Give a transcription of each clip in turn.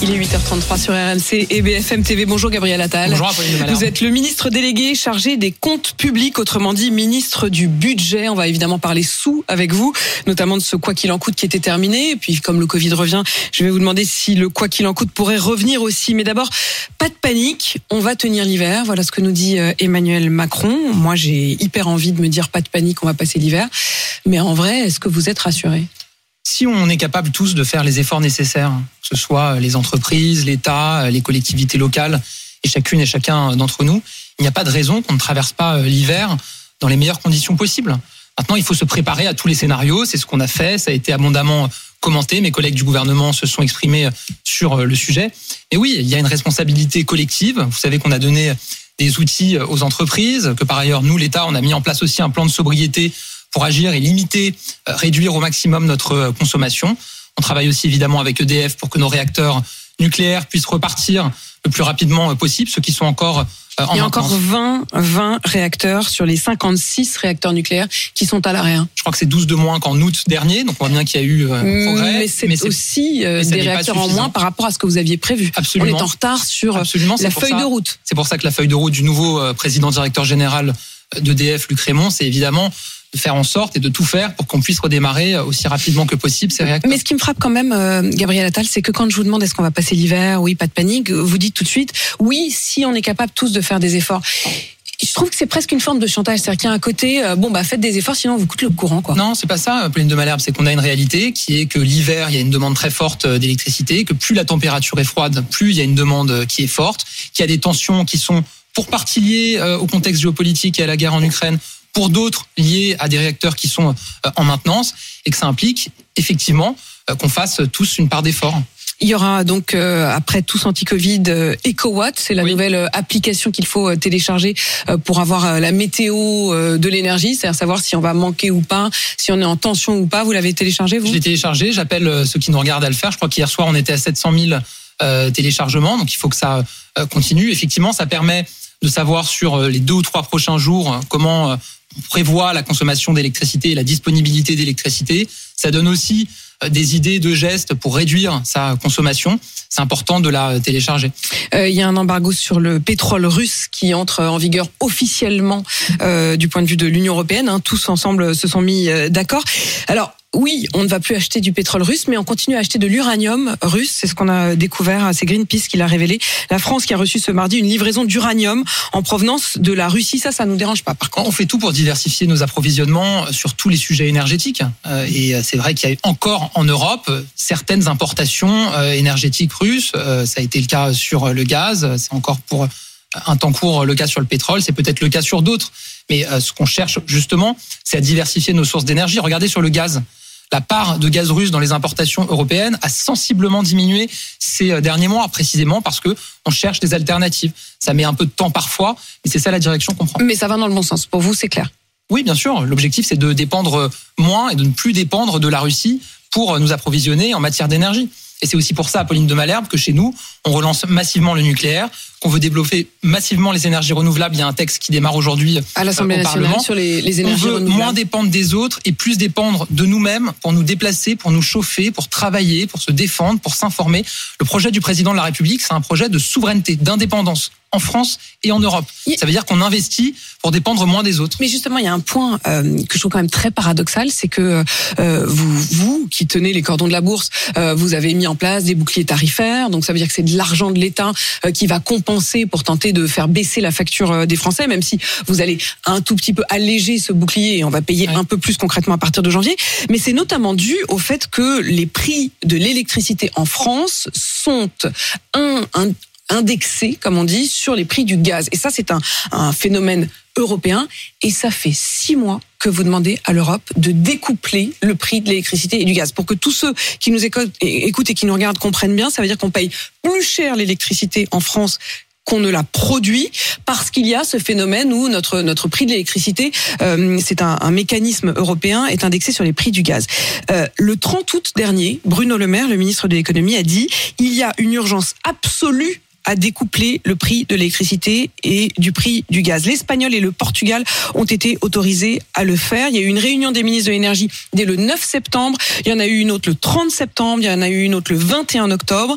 Il est 8h33 sur RMC et BFM TV. Bonjour Gabriel Attal. Bonjour Apolline. Vous êtes le ministre délégué chargé des comptes publics, autrement dit ministre du budget. On va évidemment parler sous avec vous, notamment de ce quoi qu'il en coûte qui était terminé. Et puis comme le Covid revient, je vais vous demander si le quoi qu'il en coûte pourrait revenir aussi. Mais d'abord, pas de panique, on va tenir l'hiver. Voilà ce que nous dit euh, Emmanuel Macron. Moi, j'ai hyper envie de me dire pas de panique, on va passer l'hiver. Mais en vrai, est-ce que vous êtes rassuré? Si on est capable tous de faire les efforts nécessaires, que ce soit les entreprises, l'État, les collectivités locales, et chacune et chacun d'entre nous, il n'y a pas de raison qu'on ne traverse pas l'hiver dans les meilleures conditions possibles. Maintenant, il faut se préparer à tous les scénarios. C'est ce qu'on a fait. Ça a été abondamment commenté. Mes collègues du gouvernement se sont exprimés sur le sujet. Et oui, il y a une responsabilité collective. Vous savez qu'on a donné des outils aux entreprises, que par ailleurs, nous, l'État, on a mis en place aussi un plan de sobriété pour agir et limiter, réduire au maximum notre consommation. On travaille aussi évidemment avec EDF pour que nos réacteurs nucléaires puissent repartir le plus rapidement possible, ceux qui sont encore en Il y a encore 20, 20 réacteurs sur les 56 réacteurs nucléaires qui sont à l'arrêt. Je crois que c'est 12 de moins qu'en août dernier, donc on voit bien qu'il y a eu un progrès. Mais c'est aussi euh, des réacteurs en moins par rapport à ce que vous aviez prévu. Absolument. On est en retard sur Absolument, la feuille ça, de route. C'est pour ça que la feuille de route du nouveau président directeur général d'EDF, Luc Raymond, c'est évidemment de faire en sorte et de tout faire pour qu'on puisse redémarrer aussi rapidement que possible ces réacteurs. Mais ce qui me frappe quand même, euh, Gabriel Attal, c'est que quand je vous demande est-ce qu'on va passer l'hiver, oui, pas de panique, vous dites tout de suite, oui, si on est capable tous de faire des efforts. Je trouve que c'est presque une forme de chantage, c'est-à-dire qu'il y a un côté, euh, bon bah faites des efforts, sinon on vous coûte le courant, quoi. Non, c'est pas ça, Pauline de Malherbe, c'est qu'on a une réalité qui est que l'hiver, il y a une demande très forte d'électricité, que plus la température est froide, plus il y a une demande qui est forte, qu'il y a des tensions qui sont pour partie liées au contexte géopolitique et à la guerre en Ukraine, pour d'autres liés à des réacteurs qui sont en maintenance et que ça implique effectivement qu'on fasse tous une part d'effort. Il y aura donc euh, après tous anti-Covid euh, EcoWatt, c'est la Oui. nouvelle euh, application qu'il faut euh, télécharger euh, pour avoir euh, la météo euh, de l'énergie, c'est-à-dire savoir si on va manquer ou pas, si on est en tension ou pas. Vous l'avez téléchargé vous? Je l'ai téléchargé, j'appelle euh, ceux qui nous regardent à le faire. Je crois qu'hier soir on était à 700 000 euh, téléchargements, donc il faut que ça euh, continue. Effectivement, ça permet de savoir sur euh, les deux ou trois prochains jours euh, comment euh, prévoit la consommation d'électricité et la disponibilité d'électricité. Ça donne aussi euh, des idées de gestes pour réduire sa consommation. C'est important de la télécharger. Euh, Il y a un embargo sur le pétrole russe qui entre en vigueur officiellement euh, du point de vue de l'Union européenne. hein. Tous ensemble se sont mis d'accord. Alors oui, on ne va plus acheter du pétrole russe, mais on continue à acheter de l'uranium russe. C'est ce qu'on a découvert. C'est Greenpeace qui l'a révélé. La France qui a reçu ce mardi une livraison d'uranium en provenance de la Russie. Ça, ça nous dérange pas. Par contre, On fait tout pour diversifier nos approvisionnements sur tous les sujets énergétiques. Euh, Et c'est vrai qu'il y a encore en Europe certaines importations euh, énergétiques russes. Euh, Ça a été le cas sur le gaz. C'est encore pour un temps court le cas sur le pétrole. C'est peut-être le cas sur d'autres. Mais euh, ce qu'on cherche justement, c'est à diversifier nos sources d'énergie. Regardez sur le gaz. La part de gaz russe dans les importations européennes a sensiblement diminué ces euh, derniers mois, précisément parce que on cherche des alternatives. Ça met un peu de temps parfois, mais c'est ça la direction qu'on prend. mais ça va dans le bon sens. Pour vous, c'est clair. Oui, bien sûr. L'objectif, c'est de dépendre moins et de ne plus dépendre de la Russie pour nous approvisionner en matière d'énergie. Et c'est aussi pour ça, Pauline de Malherbe, que chez nous, on relance massivement le nucléaire, qu'on veut développer massivement les énergies renouvelables. Il y a un texte qui démarre aujourd'hui À l'Assemblée euh, au nationale Parlement. sur les, les On énergies veut renouvelables. moins dépendre des autres et plus dépendre de nous-mêmes pour nous déplacer, pour nous chauffer, pour travailler, pour se défendre, pour s'informer. Le projet du président de la République, c'est un projet de souveraineté, d'indépendance en France et en Europe. Ça veut dire qu'on investit pour dépendre moins des autres. Mais justement, il y a un point euh, que je trouve quand même très paradoxal, c'est que euh, vous, vous qui tenez les cordons de la bourse, euh, vous avez mis en place des boucliers tarifaires, donc ça veut dire que c'est de l'argent de l'État euh, qui va compenser pour tenter de faire baisser la facture euh, des Français, même si vous allez un tout petit peu alléger ce bouclier et on va payer Ouais. un peu plus concrètement à partir de janvier. Mais c'est notamment dû au fait que les prix de l'électricité en France sont un, un indexé, comme on dit, sur les prix du gaz. Et ça, c'est un, un phénomène européen. Et ça fait six mois que vous demandez à l'Europe de découpler le prix de l'électricité et du gaz. Pour que tous ceux qui nous écoutent et qui nous regardent comprennent bien, ça veut dire qu'on paye plus cher l'électricité en France qu'on ne la produit parce qu'il y a ce phénomène où notre notre prix de l'électricité, euh, c'est un, mécanisme européen, est indexé sur les prix du gaz. Euh, le 30 août dernier, Bruno Le Maire, le ministre de l'économie, a dit il y a une urgence absolue à découpler le prix de l'électricité et du prix du gaz. L'Espagnol et le Portugal ont été autorisés à le faire. Il y a eu une réunion des ministres de l'énergie dès le 9 septembre. Il y en a eu une autre le 30 septembre. Il y en a eu une autre le 21 octobre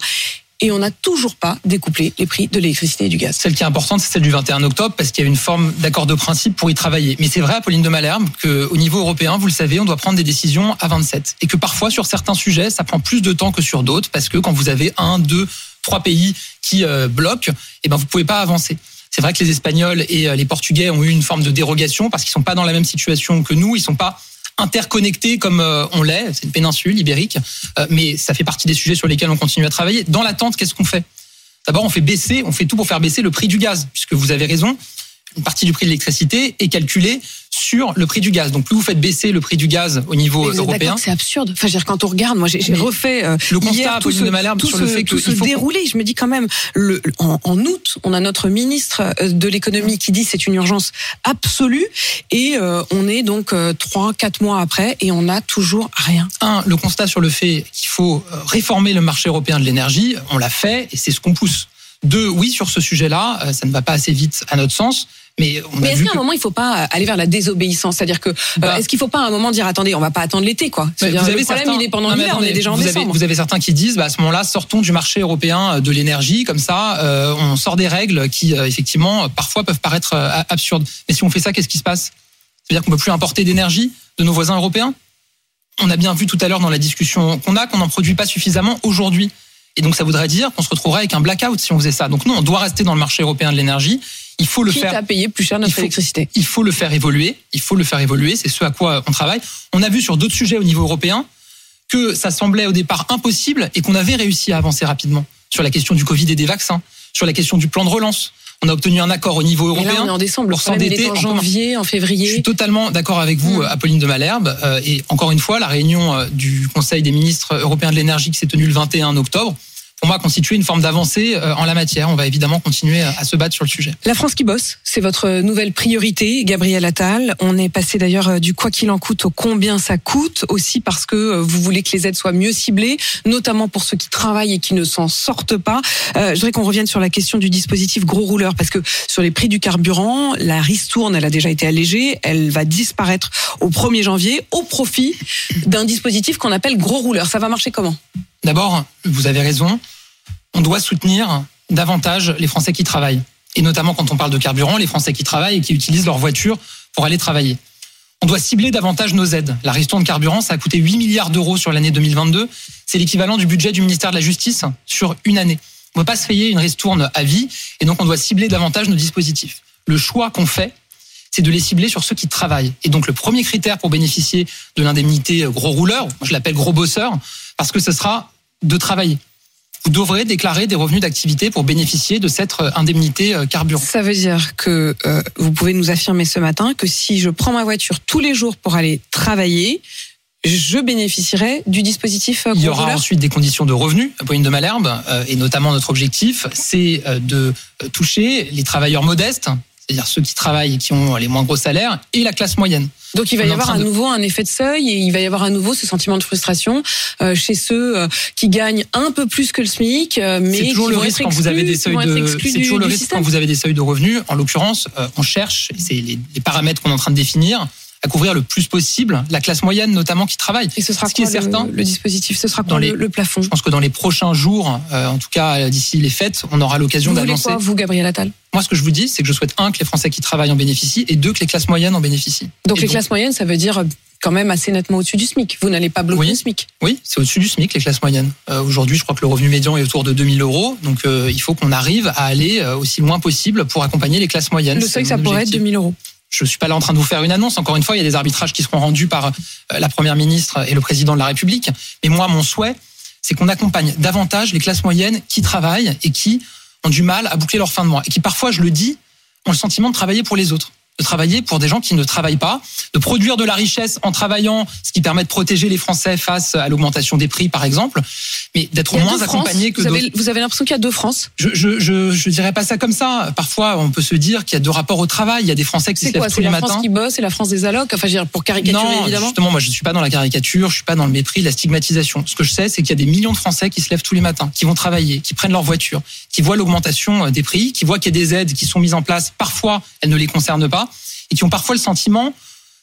et on n'a toujours pas découplé les prix de l'électricité et du gaz. Celle qui est importante, c'est celle du 21 octobre parce qu'il y a une forme d'accord de principe pour y travailler. Mais c'est vrai, Apolline de Malherbe, qu'au niveau européen, vous le savez, on doit prendre des décisions à 27 et que parfois sur certains sujets, ça prend plus de temps que sur d'autres parce que quand vous avez un, deux, trois pays qui euh, bloquent, eh ben vous pouvez pas avancer. C'est vrai que les Espagnols et euh, les Portugais ont eu une forme de dérogation parce qu'ils sont pas dans la même situation que nous, ils sont pas interconnectés comme euh, on l'est. C'est une péninsule ibérique, mais ça fait partie des sujets sur lesquels on continue à travailler. Dans l'attente, qu'est-ce qu'on fait? D'abord, on fait baisser, on fait tout pour faire baisser le prix du gaz, puisque vous avez raison une partie du prix de l'électricité est calculée sur le prix du gaz. Donc plus vous faites baisser le prix du gaz au niveau européen, c'est absurde? Enfin, dire, quand on regarde, moi j'ai refait euh, le constat tout ce, de Malherbe sur le fait que se dérouler. Je me dis quand même, le, en, en, août, on a notre ministre euh, de l'économie qui dit c'est une urgence absolue, et euh, on est donc euh, trois, quatre mois après et on n'a toujours rien. Un, le constat sur le fait qu'il faut réformer le marché européen de l'énergie, on l'a fait et c'est ce qu'on pousse. Deux, oui, sur ce sujet-là, ça ne va pas assez vite à notre sens. Mais, mais est-ce qu'à un moment il ne faut pas aller vers la désobéissance, c'est-à-dire que bah. est-ce qu'il ne faut pas à un moment dire attendez, on va pas attendre l'été quoi? Vous avez Le problème il est pendant l'hiver, on est déjà en vous décembre. Avez, vous avez certains qui disent bah, à ce moment-là sortons du marché européen de l'énergie comme ça, euh, on sort des règles qui euh, effectivement parfois peuvent paraître euh, absurdes. Mais si on fait ça, qu'est-ce qui se passe? C'est-à-dire qu'on peut plus importer d'énergie de nos voisins européens? On a bien vu tout à l'heure dans la discussion qu'on a qu'on n'en produit pas suffisamment aujourd'hui. Et donc ça voudrait dire qu'on se retrouverait avec un blackout si on faisait ça. Donc nous, on doit rester dans le marché européen de l'énergie il faut le faire. à payer plus cher notre électricité. Il faut le faire évoluer. Il faut le faire évoluer. C'est ce à quoi on travaille. On a vu sur d'autres sujets au niveau européen que ça semblait au départ impossible et qu'on avait réussi à avancer rapidement sur la question du Covid et des vaccins, sur la question du plan de relance. On a obtenu un accord au niveau européen. on est en décembre, pour s'endetter en janvier, en février. Je suis totalement d'accord avec vous, mm. Apolline de Malherbe. Euh, et encore une fois, la réunion euh, du Conseil des ministres européens de l'énergie qui s'est tenue le 21 octobre pour moi, constituer une forme d'avancée euh, en la matière. On va évidemment continuer à se battre sur le sujet. La France qui bosse, c'est votre nouvelle priorité, Gabriel Attal. On est passé d'ailleurs euh, du quoi qu'il en coûte au combien ça coûte, aussi parce que euh, vous voulez que les aides soient mieux ciblées, notamment pour ceux qui travaillent et qui ne s'en sortent pas. Euh, je voudrais qu'on revienne sur la question du dispositif gros rouleur, parce que sur les prix du carburant, la ristourne, elle a déjà été allégée, elle va disparaître au 1er janvier au profit d'un dispositif qu'on appelle gros rouleur. Ça va marcher comment? D'abord, vous avez raison, on doit soutenir davantage les Français qui travaillent. Et notamment quand on parle de carburant, les Français qui travaillent et qui utilisent leur voiture pour aller travailler. On doit cibler davantage nos aides. La ristourne carburant, ça a coûté 8 milliards d'euros sur l'année 2022. C'est l'équivalent du budget du ministère de la Justice sur une année. On ne peut pas se payer une ristourne à vie et donc on doit cibler davantage nos dispositifs. Le choix qu'on fait, c'est de les cibler sur ceux qui travaillent. Et donc le premier critère pour bénéficier de l'indemnité gros rouleur, je l'appelle gros bosseur, parce que ce sera de travailler. Vous devrez déclarer des revenus d'activité pour bénéficier de cette euh, indemnité euh, carburant. Ça veut dire que euh, vous pouvez nous affirmer ce matin que si je prends ma voiture tous les jours pour aller travailler, je bénéficierai du dispositif. Il y aura ensuite des conditions de revenus, Pauline de Malherbe, et notamment notre objectif, c'est de toucher les travailleurs modestes, c'est-à-dire ceux qui travaillent et qui ont les moins gros salaires, et la classe moyenne. Donc il va y avoir à nouveau un effet de seuil et il va y avoir à nouveau ce sentiment de frustration euh, chez ceux euh, qui gagnent un peu plus que le SMIC, euh, mais c'est toujours le risque quand vous avez des seuils de c'est toujours le risque quand vous avez des seuils de revenus. En l'occurrence, on cherche, c'est les, les paramètres qu'on est en train de définir à couvrir le plus possible la classe moyenne notamment qui travaille. Et ce sera ce qui est le, certain. Le dispositif, ce sera dans les, le, plafond. Je pense que dans les prochains jours, euh, en tout cas d'ici les fêtes, on aura l'occasion d'annoncer. Vous vous, Gabriel Attal? Moi, ce que je vous dis, c'est que je souhaite un que les Français qui travaillent en bénéficient et deux que les classes moyennes en bénéficient. Donc les classes moyennes, ça veut dire euh, quand même assez nettement au-dessus du SMIC. Vous n'allez pas bloquer oui. le SMIC. Oui, c'est au-dessus du SMIC, les classes moyennes. Euh, Aujourd'hui, je crois que le revenu médian est autour de 2000 euros. Donc, euh, il faut qu'on arrive à aller aussi loin possible pour accompagner les classes moyennes. Le seuil, ça pourrait être 2000 euros je suis pas là en train de vous faire une annonce. Encore une fois, il y a des arbitrages qui seront rendus par euh, la première ministre et le président de la République. Mais moi, mon souhait, c'est qu'on accompagne davantage les classes moyennes qui travaillent et qui ont du mal à boucler leur fin de mois et qui parfois, je le dis, ont le sentiment de travailler pour les autres de travailler pour des gens qui ne travaillent pas, de produire de la richesse en travaillant, ce qui permet de protéger les Français face à l'augmentation des prix, par exemple, mais d'être moins France. que vous d'autres. avez, vous avez l'impression qu'il y a deux France. Je, je, je, je dirais pas ça comme ça. Parfois, on peut se dire qu'il y a deux rapports au travail. Il y a des Français qui C'est se lèvent? quoi tous C'est les la matins. France qui bosse et la France des allocs? Enfin, je veux dire, pour caricaturer non, évidemment. justement, moi, je suis pas dans la caricature, je suis pas dans le mépris, la stigmatisation. Ce que je sais, c'est qu'il y a des millions de Français qui se lèvent tous les matins, qui vont travailler, qui prennent leur voiture, qui voient l'augmentation euh, des prix, qui voient qu'il y a des aides qui sont mises en place. Parfois, elles ne les concernent pas et qui ont parfois le sentiment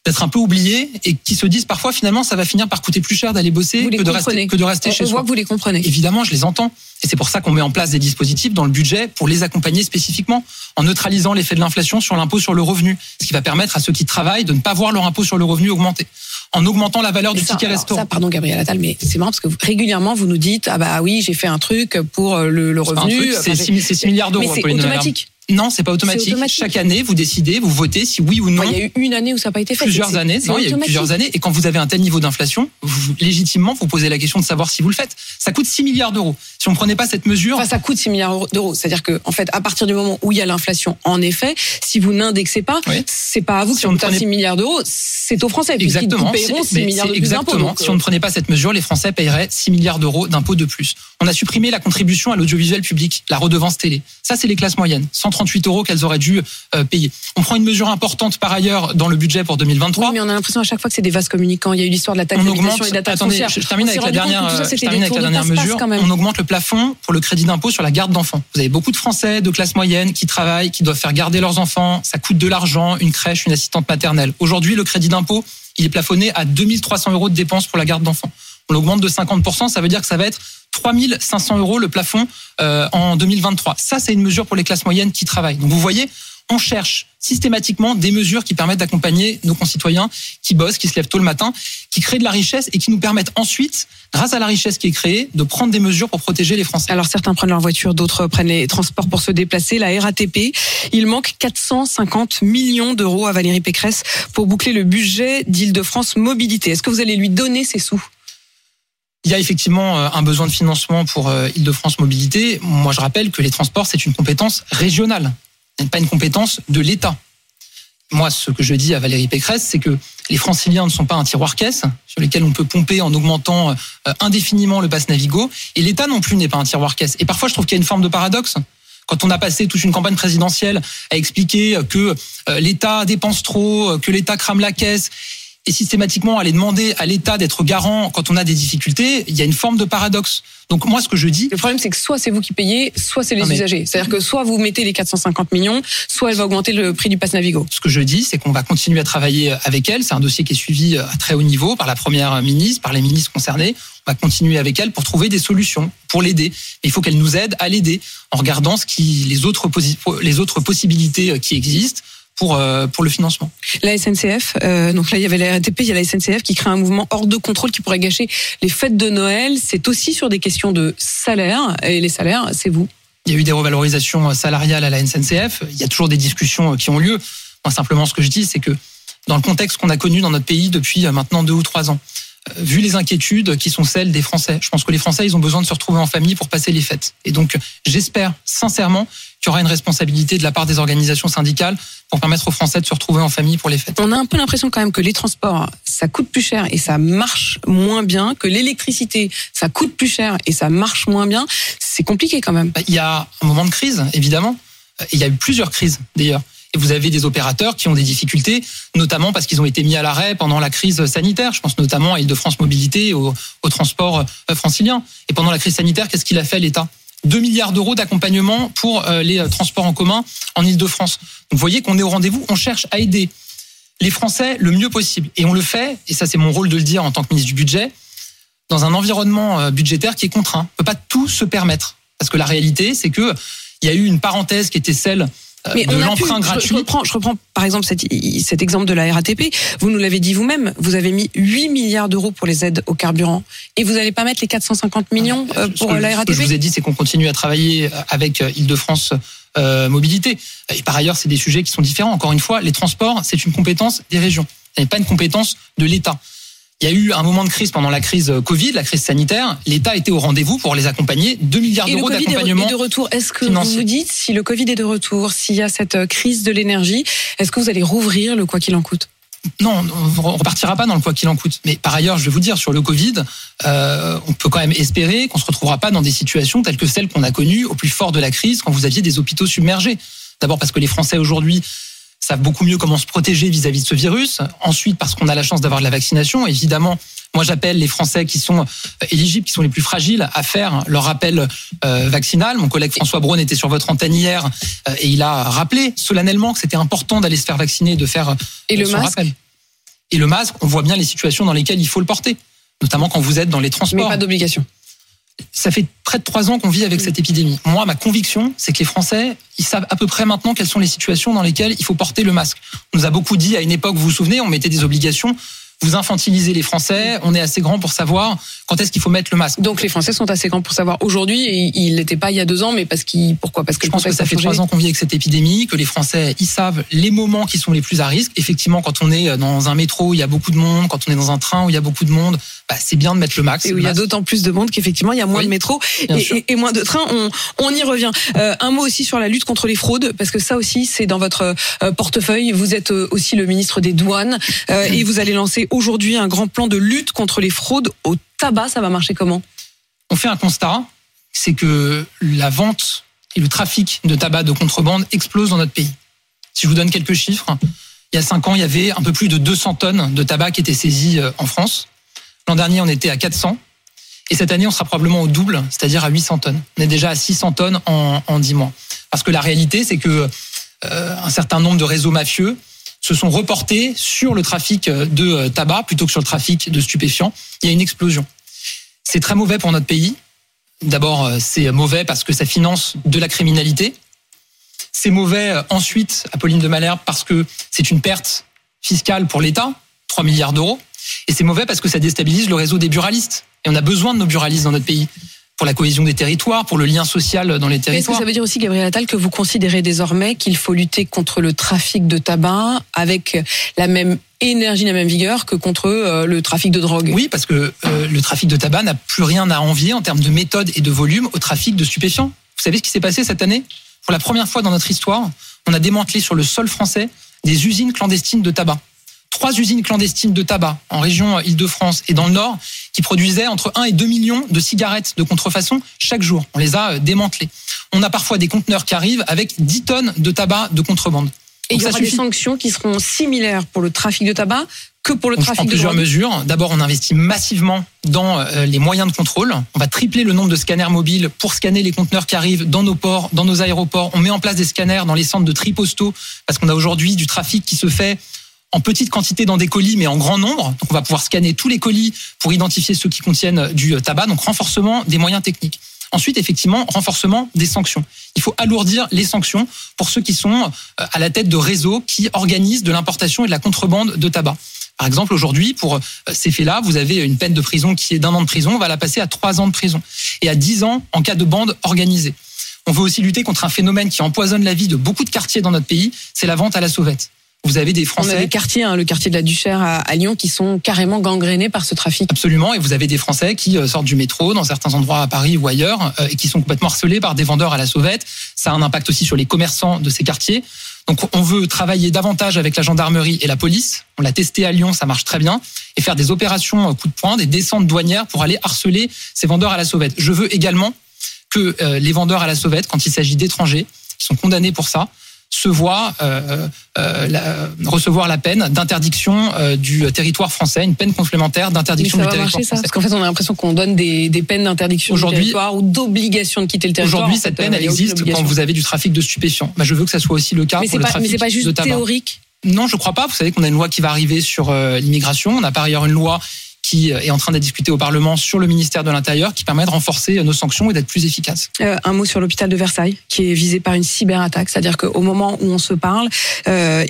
d'être un peu oubliés et qui se disent parfois finalement ça va finir par coûter plus cher d'aller bosser que de, rester, que de rester on, chez on soi. voit que vous les comprenez. Évidemment, je les entends. Et c'est pour ça qu'on met en place des dispositifs dans le budget pour les accompagner spécifiquement, en neutralisant l'effet de l'inflation sur l'impôt sur le revenu, ce qui va permettre à ceux qui travaillent de ne pas voir leur impôt sur le revenu augmenter, en augmentant la valeur du ça, ticket restaurant. ça, pardon Gabriel Attal, mais c'est marrant parce que vous- régulièrement vous nous dites ah bah oui j'ai fait un truc pour le, revenu. Enfin, C'est j'ai- 6, c'est 6 milliards d'euros. Mais c'est Lavergne. automatique. Non, c'est pas automatique. Chaque année, vous décidez, vous votez si oui ou non. Il y a eu une année où ça n'a pas été fait. plusieurs années. Non, il y a eu plusieurs années. Et quand vous avez un tel niveau d'inflation, vous, légitimement, vous posez la question de savoir si vous le faites. Ça coûte 6 milliards d'euros. Si on prenait pas cette mesure, Enfin, ça coûte 6 milliards d'euros. C'est-à-dire que, en fait, à partir du moment où il y a l'inflation, en effet, si vous n'indexez pas, Oui. c'est pas à vous que Si ça on ne prenait- 6 milliards d'euros, c'est aux Français. Exactement. vous paieront C'est- 6 mais milliards de plus. Exactement. donc, Si on ne prenait pas cette mesure, les Français paieraient 6 milliards d'euros d'impôts de plus. On a supprimé la contribution à l'audiovisuel public, la redevance télé. Ça, c'est les classes moyennes. 138 euros qu'elles auraient dû euh, payer. On prend une mesure importante par ailleurs dans le budget pour 2023. Oui, mais on a l'impression à chaque fois que c'est des vases communicants. Il y a eu l'histoire de la taxe on d'habitation et de la taxe Attendez, je, je termine avec la dernière. ça, je termine avec la mesure. On augmente le plafond pour le crédit d'impôt sur la garde d'enfants. Vous avez beaucoup de Français de classe moyenne qui travaillent, qui doivent faire garder leurs enfants. Ça coûte de l'argent, une crèche, une assistante maternelle. Aujourd'hui, le crédit d'impôt, il est plafonné à 2300 euros de dépenses pour la garde d'enfants. On l'augmente de 50%, ça veut dire que ça va être 3500 euros le plafond euh, en 2023. Ça, c'est une mesure pour les classes moyennes qui travaillent. Donc vous voyez, on cherche systématiquement des mesures qui permettent d'accompagner nos concitoyens qui bossent, qui se lèvent tôt le matin, qui créent de la richesse et qui nous permettent ensuite, grâce à la richesse qui est créée, de prendre des mesures pour protéger les Français. Alors certains prennent leur voiture, d'autres prennent les transports pour se déplacer. La RATP, il manque 450 millions d'euros à Valérie Pécresse pour boucler le budget d'Île-de-France Mobilité. Est-ce que vous allez lui donner ces sous? Il y a effectivement euh, un besoin de financement pour euh, Île-de-France Mobilité. Moi, je rappelle que les transports, c'est une compétence régionale, pas une compétence de l'État. Moi, ce que je dis à Valérie Pécresse, c'est que les franciliens ne sont pas un tiroir caisse sur lesquels on peut pomper en augmentant euh, indéfiniment le pass Navigo, et l'État non plus n'est pas un tiroir caisse. Et parfois, je trouve qu'il y a une forme de paradoxe. Quand on a passé toute une campagne présidentielle à expliquer que l'État dépense trop, que l'État crame la caisse, et systématiquement aller demander à l'État d'être garant quand on a des difficultés, il y a une forme de paradoxe. Donc moi, ce que je dis, Le problème, c'est que soit c'est vous qui payez, soit c'est les mais- usagers. C'est-à-dire que soit vous mettez les 450 millions, soit elle va augmenter le prix du pass Navigo. ce que je dis, c'est qu'on va continuer à travailler avec elle. C'est un dossier qui est suivi à très haut niveau par la première ministre, par les ministres concernés. On va continuer avec elle pour trouver des solutions, pour l'aider. Mais il faut qu'elle nous aide à l'aider en regardant ce qui, les autres, les autres possibilités qui existent pour, euh, pour le financement. La SNCF, euh, donc là il y avait la RATP, il y a la SNCF qui crée un mouvement hors de contrôle qui pourrait gâcher les fêtes de Noël. C'est aussi sur des questions de salaire et les salaires, c'est vous. Il y a eu des revalorisations salariales à la SNCF. Il y a toujours des discussions qui ont lieu. Moi, simplement, ce que je dis, c'est que dans le contexte qu'on a connu dans notre pays depuis maintenant deux ou trois ans, euh, vu les inquiétudes qui sont celles des Français, je pense que les Français, ils ont besoin de se retrouver en famille pour passer les fêtes. Et donc, j'espère sincèrement qu'il y aura une responsabilité de la part des organisations syndicales pour permettre aux Français de se retrouver en famille pour les fêtes. On a un peu l'impression quand même que les transports, ça coûte plus cher et ça marche moins bien, que l'électricité, ça coûte plus cher et ça marche moins bien. C'est compliqué quand même. Il y a un moment de crise, évidemment. Euh, Il y a eu plusieurs crises, d'ailleurs. Vous avez des opérateurs qui ont des difficultés, notamment parce qu'ils ont été mis à l'arrêt pendant la crise sanitaire. Je pense notamment à Île-de-France Mobilité, au, transport euh, francilien. Et pendant la crise sanitaire, qu'est-ce qu'il a fait l'État? 2 milliards d'euros d'accompagnement pour euh, les euh, transports en commun en Île-de-France. Donc vous voyez qu'on est au rendez-vous, on cherche à aider les Français le mieux possible. Et on le fait, et ça c'est mon rôle de le dire en tant que ministre du Budget, dans un environnement budgétaire qui est contraint. On ne peut pas tout se permettre. Parce que la réalité, c'est que il y a eu une parenthèse qui était celle Mais de pu, l'emprunt je, reprends, je reprends par exemple cet, cet exemple de la RATP. Vous nous l'avez dit vous-même, vous avez mis 8 milliards d'euros pour les aides au carburant et vous n'allez pas mettre les 450 millions euh, Ce pour la Ce RATP que je vous ai dit, c'est qu'on continue à travailler euh, avec euh, Île-de-France euh, Mobilité. Et par ailleurs, c'est des sujets qui sont différents. Encore une fois, les transports, c'est une compétence des régions. Ce n'est pas une compétence de l'État. Il y a eu un moment de crise pendant la crise Covid, la crise sanitaire. L'État était au rendez-vous pour les accompagner. 2 milliards Et le d'euros Covid est d'accompagnement. de retour. Est-ce que financier. vous vous dites, si le Covid est de retour, s'il y a cette euh, crise de l'énergie, est-ce que vous allez rouvrir le quoi qu'il en coûte? Non, on repartira pas dans le quoi qu'il en coûte. Mais par ailleurs, je vais vous dire, sur le Covid, euh, on peut quand même espérer qu'on se retrouvera pas dans des situations telles que celles qu'on a connues au plus fort de la crise, quand vous aviez des hôpitaux submergés. D'abord parce que les Français aujourd'hui savent beaucoup mieux comment se protéger vis-à-vis de ce virus. Ensuite, parce qu'on a la chance d'avoir de la vaccination. Évidemment, moi j'appelle les Français qui sont euh, éligibles, qui sont les plus fragiles, à faire leur rappel euh, vaccinal. Mon collègue François Braun était sur votre antenne hier euh, et il a rappelé solennellement que c'était important d'aller se faire vacciner, de faire Et le son masque rappel. Et le masque, on voit bien les situations dans lesquelles il faut le porter, notamment quand vous êtes dans les Mais transports. pas d'obligation. Ça fait près de trois ans qu'on vit avec cette épidémie. Moi, ma conviction, c'est que les Français, ils savent à peu près maintenant quelles sont les situations dans lesquelles il faut porter le masque. On nous a beaucoup dit à une époque, vous vous souvenez, on mettait des obligations. Vous infantilisez les Français, on est assez grand pour savoir quand est-ce qu'il faut mettre le masque. Donc les Français sont assez grands pour savoir aujourd'hui, et il n'était pas il y a deux ans, mais parce qu'il pourquoi? Parce que Je pense que ça fait trois ans qu'on vit avec cette épidémie, que les Français, ils savent les moments qui sont les plus à risque. Effectivement, quand on est dans un métro où il y a beaucoup de monde, quand on est dans un train où il y a beaucoup de monde, bah, c'est bien de mettre le masque. Et où il y a d'autant plus de monde qu'effectivement il y a moins Oui, de métro et, sûr. et- et moins de trains. On, on y revient. Euh, un mot aussi sur la lutte contre les fraudes, parce que ça aussi c'est dans votre euh, portefeuille. Vous êtes euh, aussi le ministre des douanes euh, et vous allez lancer aujourd'hui un grand plan de lutte contre les fraudes au tabac. Ça va marcher comment? On fait un constat, c'est que la vente et le trafic de tabac de contrebande explosent dans notre pays. Si je vous donne quelques chiffres, il y a cinq ans, il y avait un peu plus de 200 tonnes de tabac qui étaient saisies euh, en France. L'an dernier, on était à 400. Et cette année, on sera probablement au double, c'est-à-dire à 800 tonnes. On est déjà à 600 tonnes en, en 10 mois. Parce que la réalité, c'est que euh, un certain nombre de réseaux mafieux se sont reportés sur le trafic de euh, tabac plutôt que sur le trafic de stupéfiants. Il y a une explosion. C'est très mauvais pour notre pays. D'abord, euh, c'est mauvais parce que ça finance de la criminalité. C'est mauvais euh, ensuite, Apolline de Malherbe, parce que c'est une perte fiscale pour l'État, 3 milliards d'euros. Et c'est mauvais parce que ça déstabilise le réseau des buralistes. Et on a besoin de nos buralistes dans notre pays pour la cohésion des territoires, pour le lien social dans les Est-ce que territoires. ça veut dire aussi, Gabriel Attal, que vous considérez désormais qu'il faut lutter contre le trafic de tabac avec la même énergie, la même vigueur que contre euh, le trafic de drogue? Oui, parce que euh, le trafic de tabac n'a plus rien à envier en termes de méthode et de volume au trafic de stupéfiants. Vous savez ce qui s'est passé cette année? Pour la première fois dans notre histoire, on a démantelé sur le sol français des usines clandestines de tabac. Trois usines clandestines de tabac en région Île-de-France et dans le Nord qui produisaient entre 1 et 2 millions de cigarettes de contrefaçon chaque jour. On les a euh, démantelées. On a parfois des conteneurs qui arrivent avec 10 tonnes de tabac de contrebande. Et il y aura des sanctions qui seront similaires pour le trafic de tabac que pour le prends trafic de plusieurs drogue. mesures. D'abord, on investit massivement dans euh, les moyens de contrôle. On va tripler le nombre de scanners mobiles pour scanner les conteneurs qui arrivent dans nos ports, dans nos aéroports. On met en place des scanners dans les centres de tri postaux parce qu'on a aujourd'hui du trafic qui se fait en petite quantité dans des colis, mais en grand nombre. Donc, on va pouvoir scanner tous les colis pour identifier ceux qui contiennent du euh, tabac. Donc, renforcement des moyens techniques. Ensuite, effectivement, renforcement des sanctions. Il faut alourdir les sanctions pour ceux qui sont euh, à la tête de réseaux qui organisent de l'importation et de la contrebande de tabac. Par exemple, aujourd'hui, pour euh, ces faits-là, vous avez une peine de prison qui est d'un an de prison, on va la passer à trois ans de prison et à dix ans en cas de bande organisée. On veut aussi lutter contre un phénomène qui empoisonne la vie de beaucoup de quartiers dans notre pays, c'est la vente à la sauvette. Vous avez des On a Français des quartiers, hein, le quartier de la Duchère à, à Lyon, qui sont carrément gangrénés par ce trafic. Absolument, et vous avez des Français qui euh, sortent du métro dans certains endroits à Paris ou ailleurs euh, et qui sont complètement harcelés par des vendeurs à la sauvette. Ça a un impact aussi sur les commerçants de ces quartiers. Donc on veut travailler davantage avec la gendarmerie et la police. On l'a testé à Lyon, ça marche très bien. Et faire des opérations euh, coup de poing, des descentes douanières pour aller harceler ces vendeurs à la sauvette. Je veux également que euh, les vendeurs à la sauvette, quand il s'agit d'étrangers, qui sont condamnés pour ça, se voient euh, euh, la- recevoir la peine d'interdiction euh, du territoire français, une peine complémentaire d'interdiction ça du va territoire marcher, ça français. Parce qu'en fait, on a l'impression qu'on donne des, des peines d'interdiction du territoire ou d'obligation de quitter le territoire. Aujourd'hui, cette peine, euh, elle existe quand vous avez du trafic de stupéfiants. Bah, je veux que ça soit aussi le cas Mais pour le pas, trafic mais c'est pas de juste théorique? Non, je crois pas. Vous savez qu'on a une loi qui va arriver sur euh, l'immigration. On a par ailleurs une loi qui euh, est en train d'être discutée au Parlement sur le ministère de l'Intérieur, qui permet de renforcer euh, nos sanctions et d'être plus efficaces. Euh, un mot sur l'hôpital de Versailles, qui est visé par une cyberattaque. C'est-à-dire qu'au moment où on se parle,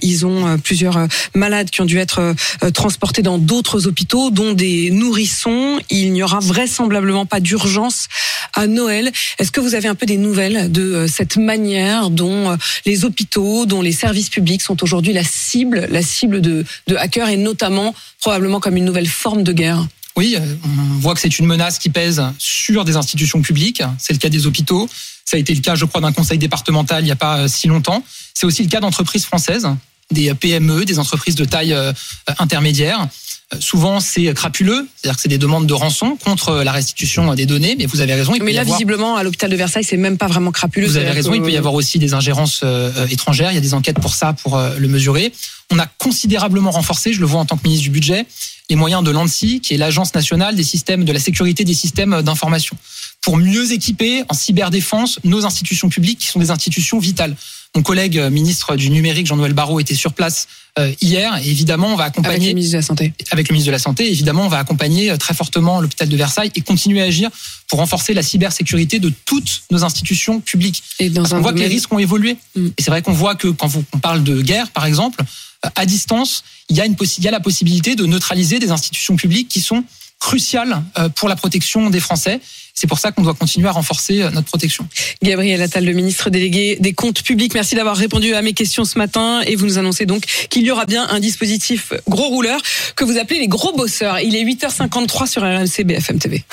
ils ont plusieurs malades qui ont dû être transportés dans d'autres hôpitaux, dont des nourrissons. Il n'y aura vraisemblablement pas d'urgence à Noël. Est-ce que vous avez un peu des nouvelles de cette manière dont les hôpitaux, dont les services publics sont aujourd'hui la cible, la cible de, de hackers et notamment probablement comme une nouvelle forme de guerre? Oui, euh, on voit que c'est une menace qui pèse sur des institutions publiques. C'est le cas des hôpitaux. Ça a été le cas, je crois, d'un conseil départemental il n'y a pas euh, si longtemps. C'est aussi le cas d'entreprises françaises, des PME, des entreprises de taille euh, intermédiaire. Souvent, c'est crapuleux, c'est-à-dire que c'est des demandes de rançon contre la restitution des données. Mais vous avez raison. Il mais là, avoir... visiblement, à l'hôpital de Versailles, c'est même pas vraiment crapuleux. Vous avez raison. Que... Il peut y avoir aussi des ingérences étrangères. Il y a des enquêtes pour ça, pour le mesurer. On a considérablement renforcé, je le vois en tant que ministre du Budget, les moyens de l'ANSI, qui est l'Agence nationale des systèmes de la sécurité des systèmes d'information, pour mieux équiper en cyberdéfense nos institutions publiques, qui sont des institutions vitales. Mon collègue ministre du numérique, Jean-Noël Barrot, était sur place euh, hier. Et évidemment, on va accompagner avec le ministre de la Santé. Avec le ministre de la Santé, évidemment, on va accompagner très fortement l'hôpital de Versailles et continuer à agir pour renforcer la cybersécurité de toutes nos institutions publiques. Et dans Parce un on voit que les risques ont évolué. Mm. Et c'est vrai qu'on voit que quand on parle de guerre, par exemple, euh, à distance, il y a, une possi- il y a la possibilité de neutraliser des institutions publiques qui sont cruciales euh, pour la protection des Français. C'est pour ça qu'on doit continuer à renforcer euh, notre protection. Gabriel Attal, le ministre délégué des comptes publics, merci d'avoir répondu à mes questions ce matin et vous nous annoncez donc qu'il y aura bien un dispositif gros rouleur que vous appelez les gros bosseurs. Il est 8h53 sur RMC BFM TV.